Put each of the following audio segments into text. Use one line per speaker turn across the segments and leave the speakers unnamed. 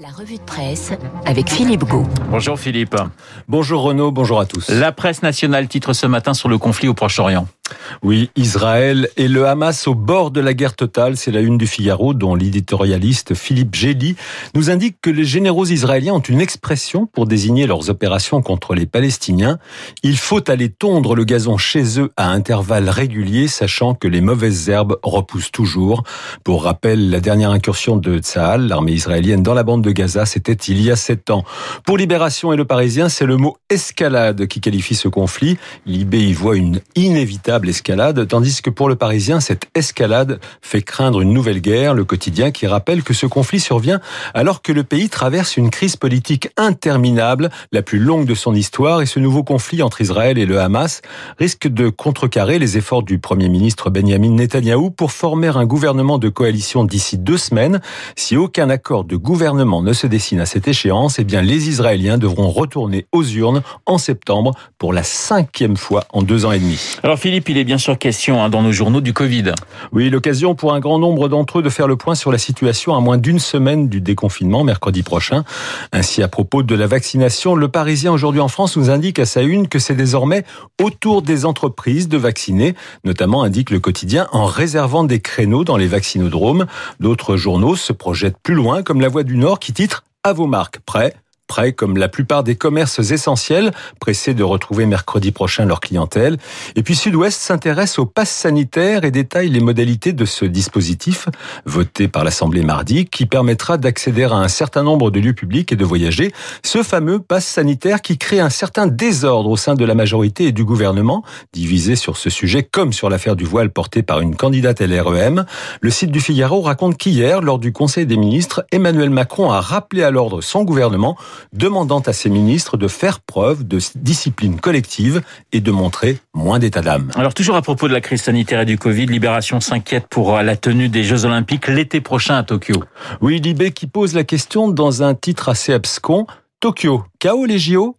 La revue de presse avec Philippe Gau.
Bonjour Philippe.
Bonjour Renaud, bonjour à tous.
La presse nationale titre ce matin sur le conflit au Proche-Orient.
Oui, Israël et le Hamas au bord de la guerre totale, c'est la une du Figaro dont l'éditorialiste Philippe Gély nous indique que les généraux israéliens ont une expression pour désigner leurs opérations contre les Palestiniens. Il faut aller tondre le gazon chez eux à intervalles réguliers, sachant que les mauvaises herbes repoussent toujours. Pour rappel, la dernière incursion de Tsahal, l'armée israélienne dans la bande de Gaza, c'était il y a sept ans. Pour Libération et le Parisien, c'est le mot escalade qui qualifie ce conflit. Libé y voit une inévitable escalade, tandis que pour le Parisien, cette escalade fait craindre une nouvelle guerre, le quotidien qui rappelle que ce conflit survient alors que le pays traverse une crise politique interminable, la plus longue de son histoire, et ce nouveau conflit entre Israël et le Hamas risque de contrecarrer les efforts du Premier ministre Benjamin Netanyahou pour former un gouvernement de coalition d'ici deux semaines. Si aucun accord de gouvernement ne se dessine à cette échéance, eh bien les Israéliens devront retourner aux urnes en septembre pour la cinquième fois en deux ans et demi.
Alors Philippe, il est bien sûr question hein, dans nos journaux du Covid.
Oui, l'occasion pour un grand nombre d'entre eux de faire le point sur la situation à moins d'une semaine du déconfinement mercredi prochain. Ainsi, à propos de la vaccination, le Parisien aujourd'hui en France nous indique à sa une que c'est désormais autour des entreprises de vacciner, notamment indique le quotidien en réservant des créneaux dans les vaccinodromes. D'autres journaux se projettent plus loin, comme La Voix du Nord qui titre à vos marques prêts comme la plupart des commerces essentiels, pressés de retrouver mercredi prochain leur clientèle. Et puis Sud-Ouest s'intéresse au pass sanitaire et détaille les modalités de ce dispositif, voté par l'Assemblée mardi, qui permettra d'accéder à un certain nombre de lieux publics et de voyager. Ce fameux pass sanitaire qui crée un certain désordre au sein de la majorité et du gouvernement, divisé sur ce sujet comme sur l'affaire du voile portée par une candidate LREM. Le site du Figaro raconte qu'hier, lors du Conseil des ministres, Emmanuel Macron a rappelé à l'ordre son gouvernement demandant à ses ministres de faire preuve de discipline collective et de montrer moins d'état d'âme.
Alors toujours à propos de la crise sanitaire et du Covid, Libération s'inquiète pour la tenue des Jeux Olympiques l'été prochain à Tokyo.
Oui, Libé qui pose la question dans un titre assez abscon. Tokyo, chaos les JO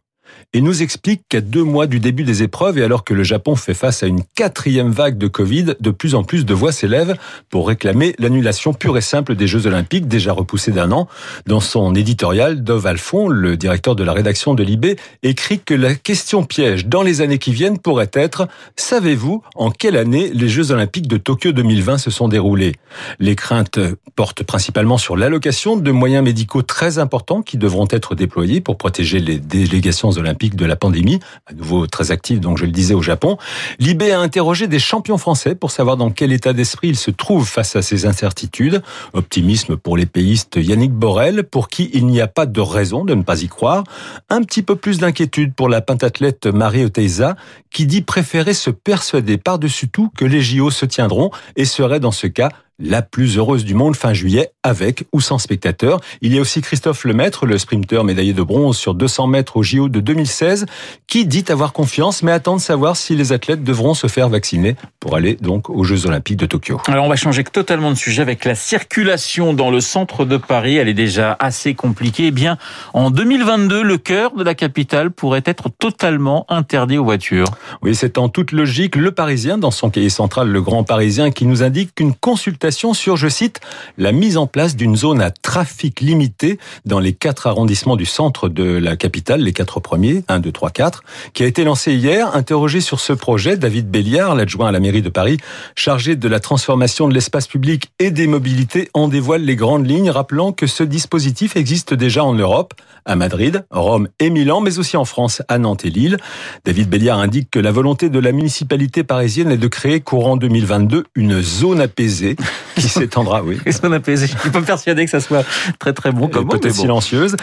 et nous explique qu'à deux mois du début des épreuves et alors que le Japon fait face à une quatrième vague de Covid, de plus en plus de voix s'élèvent pour réclamer l'annulation pure et simple des Jeux Olympiques déjà repoussés d'un an. Dans son éditorial, Dove Alphon, le directeur de la rédaction de l'IB, écrit que la question piège dans les années qui viennent pourrait être savez-vous en quelle année les Jeux Olympiques de Tokyo 2020 se sont déroulés? Les craintes portent principalement sur l'allocation de moyens médicaux très importants qui devront être déployés pour protéger les délégations olympiques de la pandémie, à nouveau très actif, donc je le disais au Japon. Libé a interrogé des champions français pour savoir dans quel état d'esprit ils se trouvent face à ces incertitudes. Optimisme pour les péistes Yannick Borel, pour qui il n'y a pas de raison de ne pas y croire. Un petit peu plus d'inquiétude pour la pentathlète Marie Oteiza, qui dit préférer se persuader par-dessus tout que les JO se tiendront et serait dans ce cas la plus heureuse du monde fin juillet, avec ou sans spectateurs. Il y a aussi Christophe Lemaître, le sprinter médaillé de bronze sur 200 mètres au JO de 2016, qui dit avoir confiance, mais attend de savoir si les athlètes devront se faire vacciner pour aller donc aux Jeux Olympiques de Tokyo.
Alors on va changer totalement de sujet avec la circulation dans le centre de Paris. Elle est déjà assez compliquée. Eh bien, en 2022, le cœur de la capitale pourrait être totalement interdit aux voitures.
Oui, c'est en toute logique le Parisien, dans son cahier central, le Grand Parisien, qui nous indique qu'une consultation sur, je cite, la mise en place d'une zone à trafic limité dans les quatre arrondissements du centre de la capitale, les quatre premiers, 1, 2, 3, 4, qui a été lancé hier. Interrogé sur ce projet, David Béliard, l'adjoint à la mairie de Paris, chargé de la transformation de l'espace public et des mobilités, en dévoile les grandes lignes, rappelant que ce dispositif existe déjà en Europe, à Madrid, Rome et Milan, mais aussi en France, à Nantes et Lille. David Béliard indique que la volonté de la municipalité parisienne est de créer courant 2022 une zone apaisée qui s'étendra, oui.
Qu'est-ce qu'on Je suis pas persuadé que ça soit très très bon comme
Peut-être silencieuse.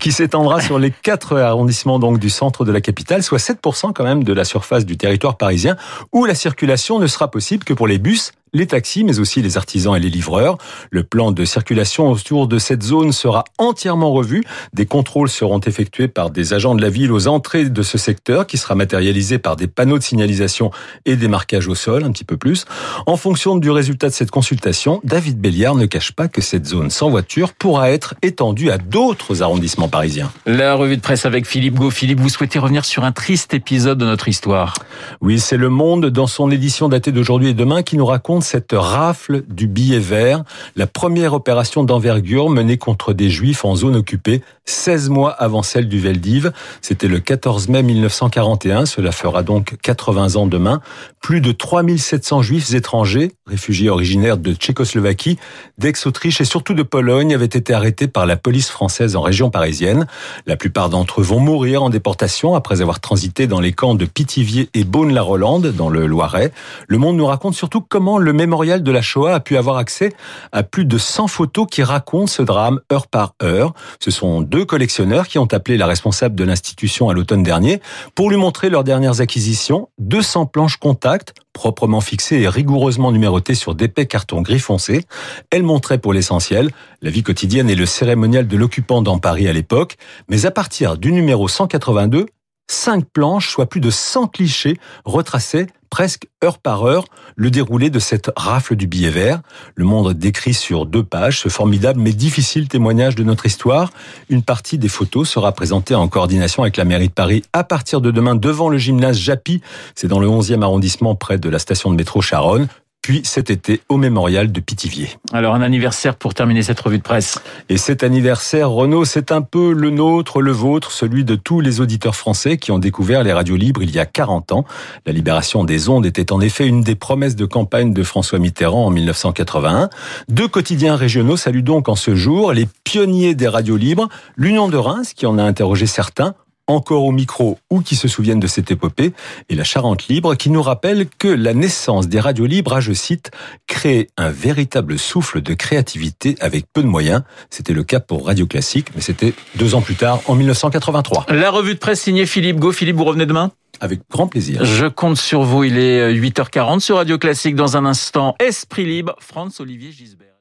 Qui s'étendra sur les quatre arrondissements donc du centre de la capitale, soit 7% quand même de la surface du territoire parisien, où la circulation ne sera possible que pour les bus les taxis, mais aussi les artisans et les livreurs. Le plan de circulation autour de cette zone sera entièrement revu. Des contrôles seront effectués par des agents de la ville aux entrées de ce secteur, qui sera matérialisé par des panneaux de signalisation et des marquages au sol, un petit peu plus. En fonction du résultat de cette consultation, David Béliard ne cache pas que cette zone sans voiture pourra être étendue à d'autres arrondissements parisiens.
La revue de presse avec Philippe Gau. Philippe, vous souhaitez revenir sur un triste épisode de notre histoire?
Oui, c'est Le Monde, dans son édition datée d'aujourd'hui et demain, qui nous raconte cette rafle du billet vert, la première opération d'envergure menée contre des juifs en zone occupée 16 mois avant celle du Veldiv. C'était le 14 mai 1941, cela fera donc 80 ans demain. Plus de 3700 juifs étrangers, réfugiés originaires de Tchécoslovaquie, d'ex-Autriche et surtout de Pologne, avaient été arrêtés par la police française en région parisienne. La plupart d'entre eux vont mourir en déportation après avoir transité dans les camps de Pithiviers et Beaune-la-Rolande, dans le Loiret. Le Monde nous raconte surtout comment le mémorial de la Shoah a pu avoir accès à plus de 100 photos qui racontent ce drame heure par heure. Ce sont deux collectionneurs qui ont appelé la responsable de l'institution à l'automne dernier pour lui montrer leurs dernières acquisitions, 200 planches contact proprement fixées et rigoureusement numérotées sur d'épais cartons gris foncé. Elle montrait pour l'essentiel la vie quotidienne et le cérémonial de l'occupant dans Paris à l'époque, mais à partir du numéro 182, cinq planches, soit plus de 100 clichés, retraçaient presque heure par heure le déroulé de cette rafle du billet vert. Le monde décrit sur deux pages ce formidable mais difficile témoignage de notre histoire. Une partie des photos sera présentée en coordination avec la mairie de Paris à partir de demain devant le gymnase Japy. C'est dans le 11e arrondissement près de la station de métro Charonne puis cet été au mémorial de Pithiviers.
Alors un anniversaire pour terminer cette revue de presse.
Et cet anniversaire, Renaud, c'est un peu le nôtre, le vôtre, celui de tous les auditeurs français qui ont découvert les radios libres il y a 40 ans. La libération des ondes était en effet une des promesses de campagne de François Mitterrand en 1981. Deux quotidiens régionaux saluent donc en ce jour les pionniers des radios libres, l'Union de Reims qui en a interrogé certains, encore au micro ou qui se souviennent de cette épopée, et la Charente Libre qui nous rappelle que la naissance des radios libres a, je cite, créé un véritable souffle de créativité avec peu de moyens. C'était le cas pour Radio Classique, mais c'était deux ans plus tard, en 1983.
La revue de presse signée Philippe Go. Philippe, vous revenez demain?
Avec grand plaisir.
Je compte sur vous. Il est 8h40 sur Radio Classique. Dans un instant, Esprit Libre, Franz Olivier Gisbert.